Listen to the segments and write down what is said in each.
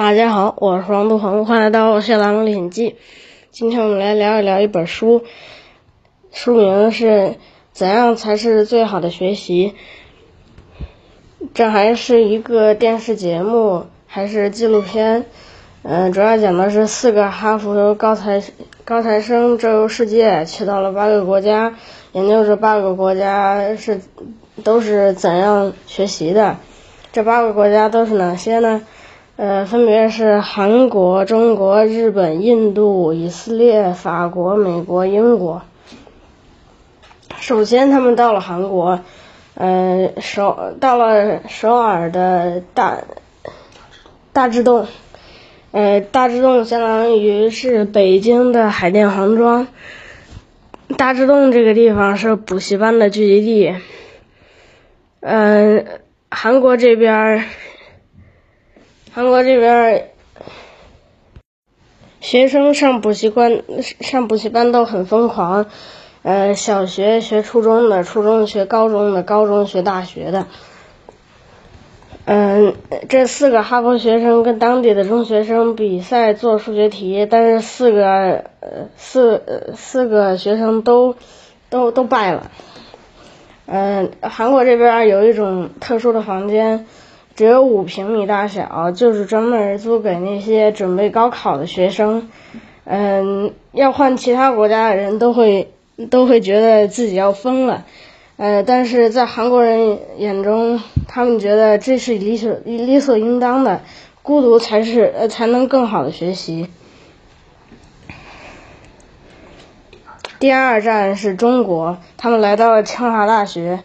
大家好，我是王杜鹏，欢迎来到《谢兰的历险记》。今天我们来聊一聊一本书，书名是《怎样才是最好的学习》。这还是一个电视节目，还是纪录片？嗯，主要讲的是四个哈佛高材高材生周游世界，去到了八个国家，研究这八个国家是都是怎样学习的。这八个国家都是哪些呢？呃，分别是韩国、中国、日本、印度、以色列、法国、美国、英国。首先，他们到了韩国，呃，首到了首尔的大大智洞，呃，大智洞相当于是北京的海淀黄庄。大智洞这个地方是补习班的聚集地。嗯，韩国这边。韩国这边学生上补习班，上补习班都很疯狂。呃，小学学初中的，初中学高中的，高中学大学的。嗯，这四个哈佛学生跟当地的中学生比赛做数学题，但是四个四四个学生都都都败了。嗯，韩国这边有一种特殊的房间。只有五平米大小，就是专门租给那些准备高考的学生。嗯，要换其他国家的人都会都会觉得自己要疯了。呃，但是在韩国人眼中，他们觉得这是理所理所应当的，孤独才是呃才能更好的学习。第二站是中国，他们来到了清华大学。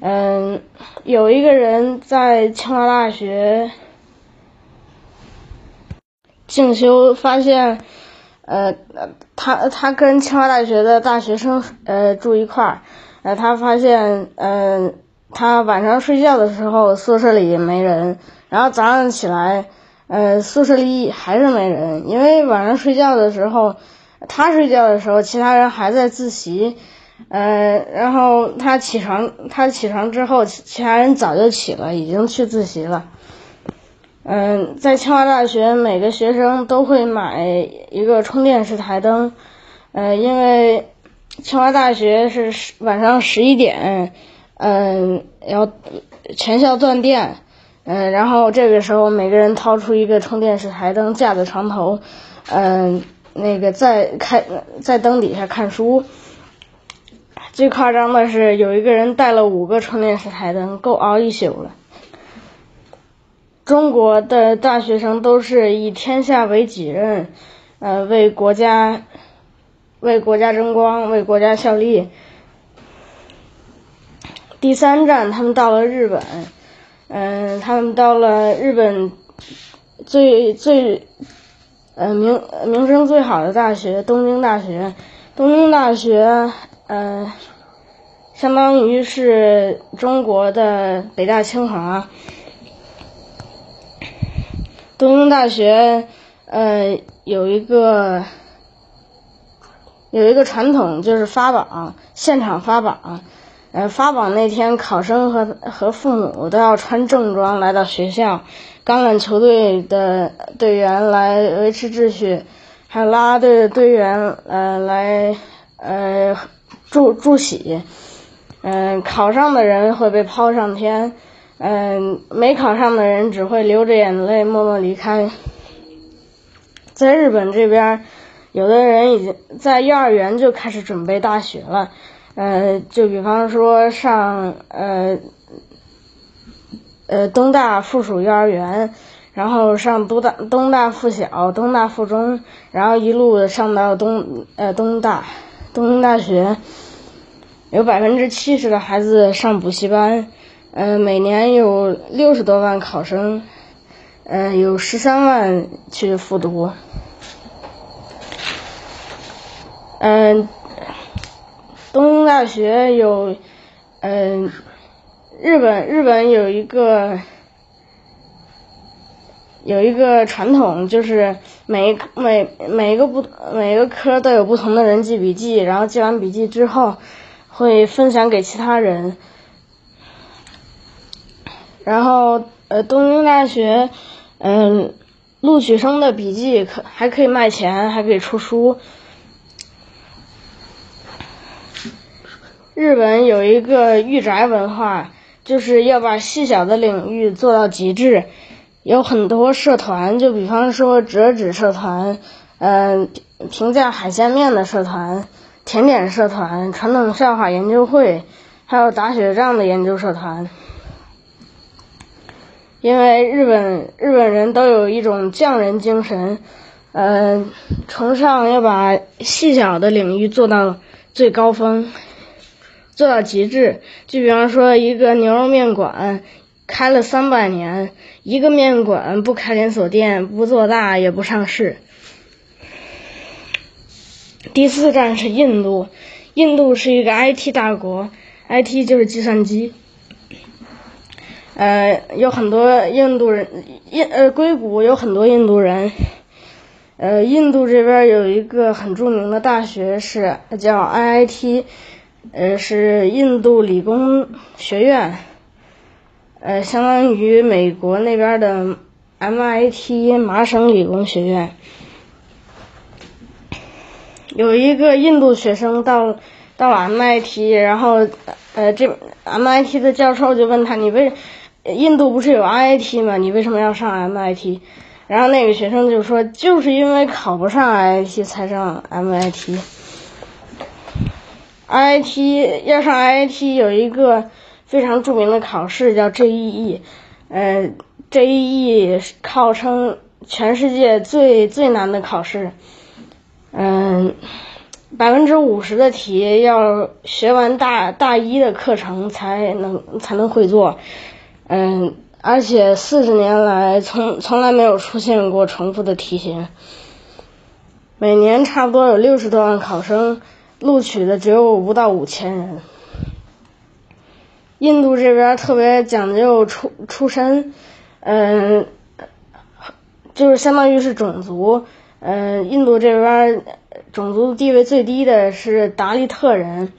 嗯，有一个人在清华大学进修，发现，呃，他他跟清华大学的大学生呃住一块儿，呃，他发现，嗯，他晚上睡觉的时候宿舍里没人，然后早上起来，呃，宿舍里还是没人，因为晚上睡觉的时候，他睡觉的时候，其他人还在自习。呃，然后他起床，他起床之后，其他人早就起了，已经去自习了。嗯，在清华大学，每个学生都会买一个充电式台灯，呃，因为清华大学是晚上十一点，嗯，要全校断电，嗯，然后这个时候每个人掏出一个充电式台灯架在床头，嗯，那个在开在灯底下看书。最夸张的是，有一个人带了五个充电式台灯，够熬一宿了。中国的大学生都是以天下为己任，呃，为国家为国家争光，为国家效力。第三站，他们到了日本，嗯，他们到了日本最最呃名名声最好的大学——东京大学。东京大学。呃，相当于是中国的北大清华。东京大学呃有一个有一个传统，就是发榜，现场发榜。呃，发榜那天，考生和和父母都要穿正装来到学校，橄榄球队的队员来维持秩序，还有啦啦队的队员呃来呃。祝祝喜，嗯，考上的人会被抛上天，嗯，没考上的人只会流着眼泪默默离开。在日本这边，有的人已经在幼儿园就开始准备大学了，呃，就比方说上呃呃东大附属幼儿园，然后上东大东大附小、东大附中，然后一路上到东呃东大。东大学有百分之七十的孩子上补习班，嗯，每年有六十多万考生，嗯，有十三万去复读，嗯，东京大学有，嗯，日本日本有一个。有一个传统，就是每每每个不每个科都有不同的人记笔记，然后记完笔记之后会分享给其他人。然后呃，东京大学，嗯，录取生的笔记可还可以卖钱，还可以出书。日本有一个御宅文化，就是要把细小的领域做到极致，有很多社团，就比方说折纸社团，嗯，评价海鲜面的社团，甜点社团，传统笑话研究会，还有打雪仗的研究社团。因为日本日本人都有一种匠人精神，嗯，崇尚要把细小的领域做到最高峰。做到极致，就比方说一个牛肉面馆开了三百年，一个面馆不开连锁店，不做大，也不上市。第四站是印度，印度是一个 IT 大国，IT 就是计算机。呃，有很多印度人，印呃硅谷有很多印度人。呃，印度这边有一个很著名的大学是叫 IIT。呃，是印度理工学院，呃，相当于美国那边的 MIT 麻省理工学院。有一个印度学生到到 MIT，然后呃，这 MIT 的教授就问他：“你为印度不是有 IIT 吗？你为什么要上 MIT？” 然后那个学生就说：“就是因为考不上 IIT 才上 MIT。” IIT 要上 IIT 有一个非常著名的考试叫 JEE，呃，JEE 号称全世界最最难的考试，嗯，百分之五十的题要学完大大一的课程才能才能会做，嗯，而且四十年来从从来没有出现过重复的题型，每年差不多有六十多万考生。录取的只有不到五千人。印度这边特别讲究出出身，嗯，就是相当于是种族，嗯，印度这边种族地位最低的是达利特人，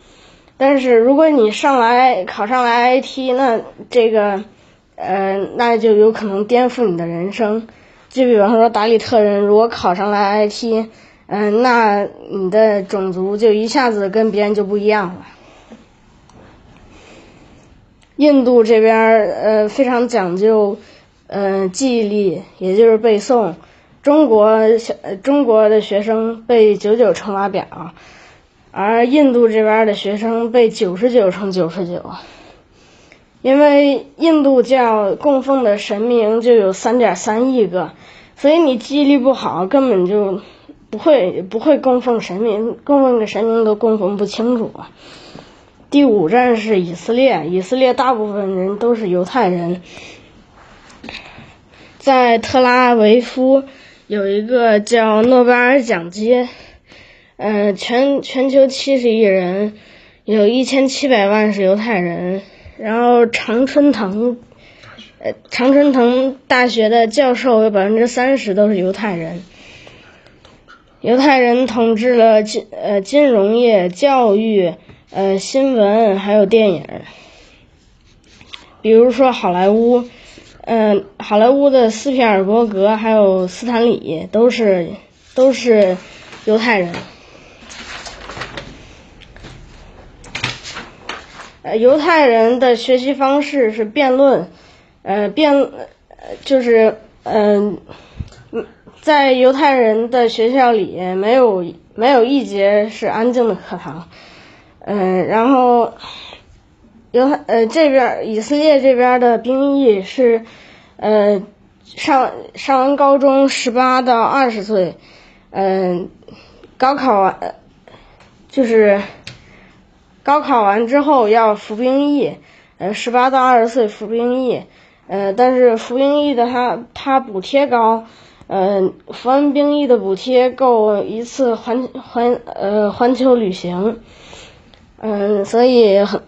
但是如果你上来考上来 IT，那这个，呃，那就有可能颠覆你的人生。就比方说达利特人如果考上来 IT。嗯，那你的种族就一下子跟别人就不一样了。印度这边呃非常讲究，呃记忆力，也就是背诵。中国小中国的学生背九九乘法表，而印度这边的学生背九十九乘九十九。因为印度教供奉的神明就有三点三亿个，所以你记忆力不好，根本就。不会不会供奉神明，供奉的神明都供奉不清楚。第五站是以色列，以色列大部分人都是犹太人。在特拉维夫有一个叫诺贝尔奖金，嗯，全全球七十亿人，有一千七百万是犹太人。然后常春藤，呃，常春藤大学的教授有百分之三十都是犹太人。犹太人统治了金呃金融业、教育、呃新闻还有电影，比如说好莱坞，嗯，好莱坞的斯皮尔伯格还有斯坦李都是都是犹太人。犹太人的学习方式是辩论，呃辩，就是嗯。在犹太人的学校里，没有没有一节是安静的课堂，嗯，然后犹太呃这边以色列这边的兵役是，呃上上完高中十八到二十岁，嗯，高考完就是高考完之后要服兵役，呃十八到二十岁服兵役，呃但是服兵役的他他补贴高。嗯，服完兵役的补贴够一次环环呃环球旅行，嗯，所以很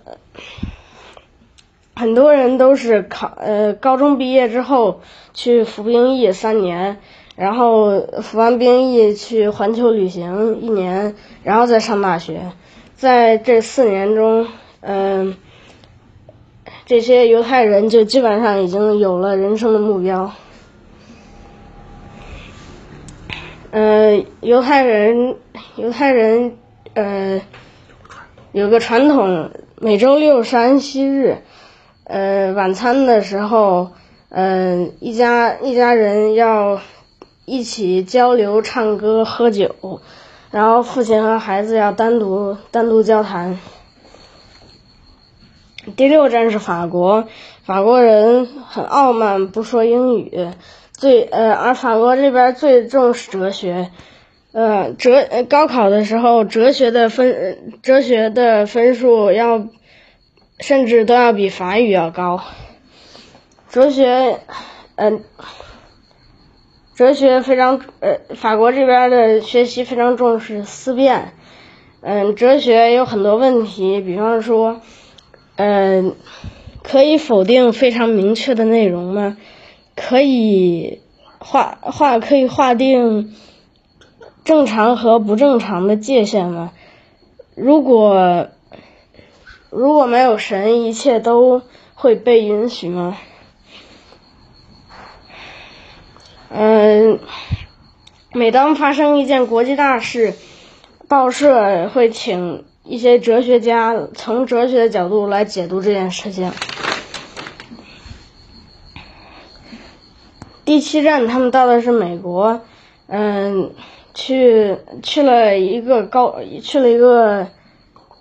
很多人都是考呃高中毕业之后去服兵役三年，然后服完兵役去环球旅行一年，然后再上大学，在这四年中，嗯，这些犹太人就基本上已经有了人生的目标。呃，犹太人，犹太人，呃，有个传统，每周六是安息日，呃，晚餐的时候，嗯，一家一家人要一起交流、唱歌、喝酒，然后父亲和孩子要单独单独交谈。第六站是法国，法国人很傲慢，不说英语。最呃，而法国这边最重视哲学，呃，哲高考的时候，哲学的分哲学的分数要，甚至都要比法语要高。哲学，嗯，哲学非常呃，法国这边的学习非常重视思辨，嗯，哲学有很多问题，比方说，嗯，可以否定非常明确的内容吗？可以划划可以划定正常和不正常的界限吗？如果如果没有神，一切都会被允许吗？嗯，每当发生一件国际大事，报社会请一些哲学家从哲学的角度来解读这件事情。第七站，他们到的是美国，嗯，去去了一个高，去了一个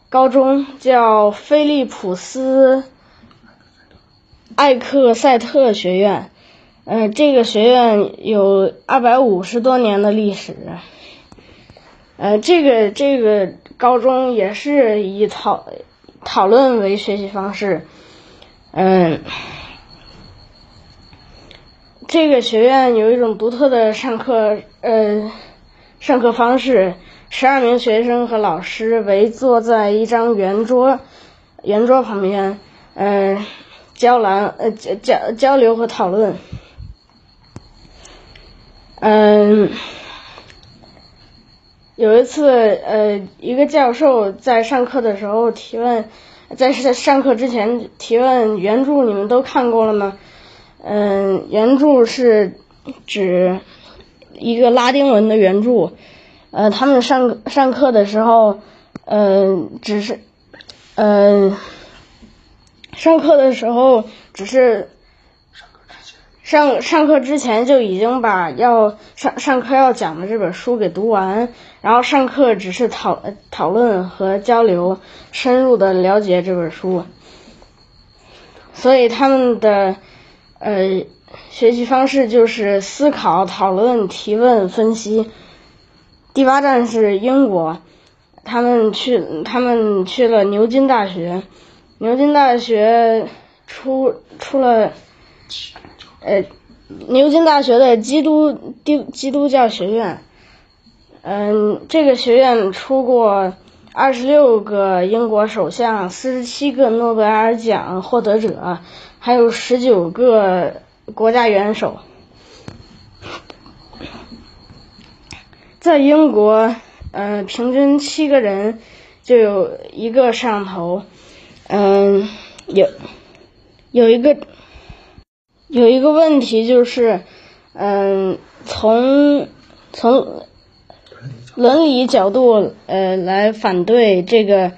高中，叫菲利普斯艾克塞特学院，嗯，这个学院有二百五十多年的历史，呃，这个这个高中也是以讨讨论为学习方式，嗯。这个学院有一种独特的上课呃上课方式，十二名学生和老师围坐在一张圆桌圆桌旁边，嗯，交谈呃交交交流和讨论，嗯，有一次呃一个教授在上课的时候提问，在上上课之前提问原著你们都看过了吗？嗯，原著是指一个拉丁文的原著。呃，他们上上课的时候，嗯，只是，嗯，上课的时候只是上上课之前就已经把要上上课要讲的这本书给读完，然后上课只是讨讨论和交流，深入的了解这本书。所以他们的。呃，学习方式就是思考、讨论、提问、分析。第八站是英国，他们去他们去了牛津大学，牛津大学出出了，呃，牛津大学的基督基督教学院，嗯，这个学院出过二十六个英国首相，四十七个诺贝尔奖获得者。还有十九个国家元首，在英国，嗯，平均七个人就有一个摄像头，嗯，有有一个有一个问题就是，嗯，从从伦理角度呃来反对这个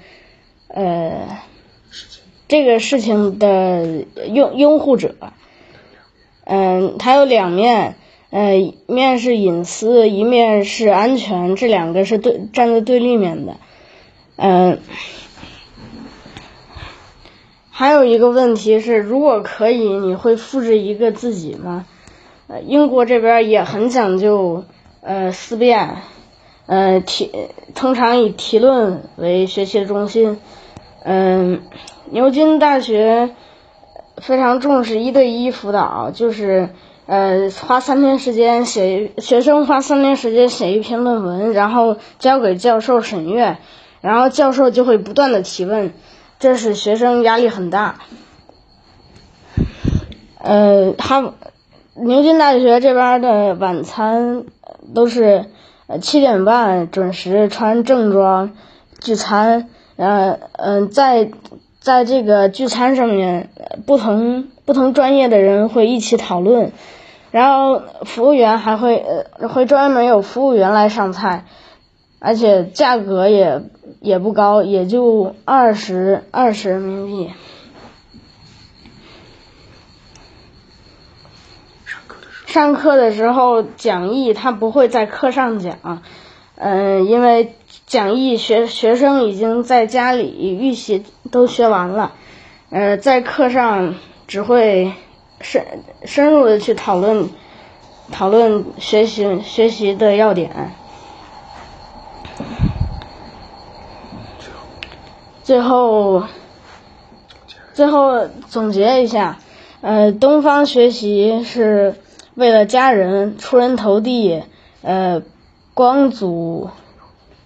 呃。这个事情的拥拥护者，嗯，它有两面，呃，一面是隐私，一面是安全，这两个是对站在对立面的，嗯，还有一个问题是，如果可以，你会复制一个自己吗？英国这边也很讲究，呃，思辨，呃，提通常以提论为学习的中心，嗯。牛津大学非常重视一对一辅导，就是呃花三天时间写学生花三天时间写一篇论文，然后交给教授审阅，然后教授就会不断的提问，这使学生压力很大。呃，他牛津大学这边的晚餐都是七点半准时穿正装聚餐，呃嗯在。在这个聚餐上面，不同不同专业的人会一起讨论，然后服务员还会呃会专门有服务员来上菜，而且价格也也不高，也就二十二十人民币。上课的时候讲义他不会在课上讲，嗯，因为讲义学学生已经在家里预习都学完了，呃，在课上只会。深深入的去讨论讨论学习学习的要点，最后最后总结一下，呃，东方学习是为了家人出人头地，呃，光祖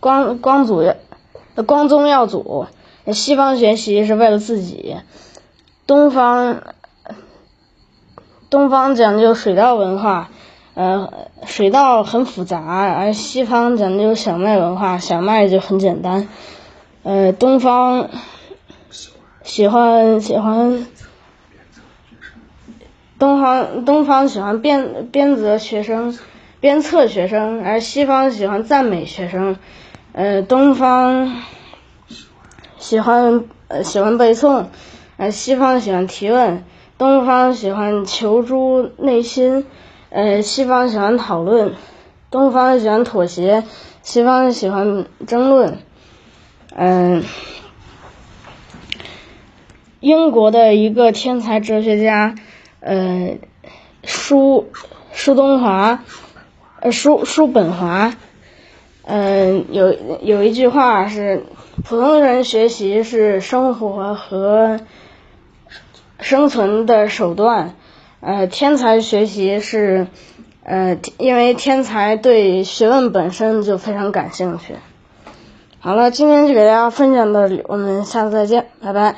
光光祖光宗耀祖；西方学习是为了自己，东方。东方讲究水稻文化，呃，水稻很复杂，而西方讲究小麦文化，小麦就很简单。呃，东方喜欢喜欢东方东方喜欢鞭鞭责学生，鞭策学生，而西方喜欢赞美学生。呃，东方喜欢呃喜欢背诵，呃西方喜欢提问。东方喜欢求诸内心，呃，西方喜欢讨论；东方喜欢妥协，西方喜欢争论。嗯，英国的一个天才哲学家，呃，叔叔东华，呃，叔叔本华，嗯，有有一句话是：普通人学习是生活和。生存的手段，呃，天才学习是，呃，因为天才对学问本身就非常感兴趣。好了，今天就给大家分享到这里，我们下次再见，拜拜。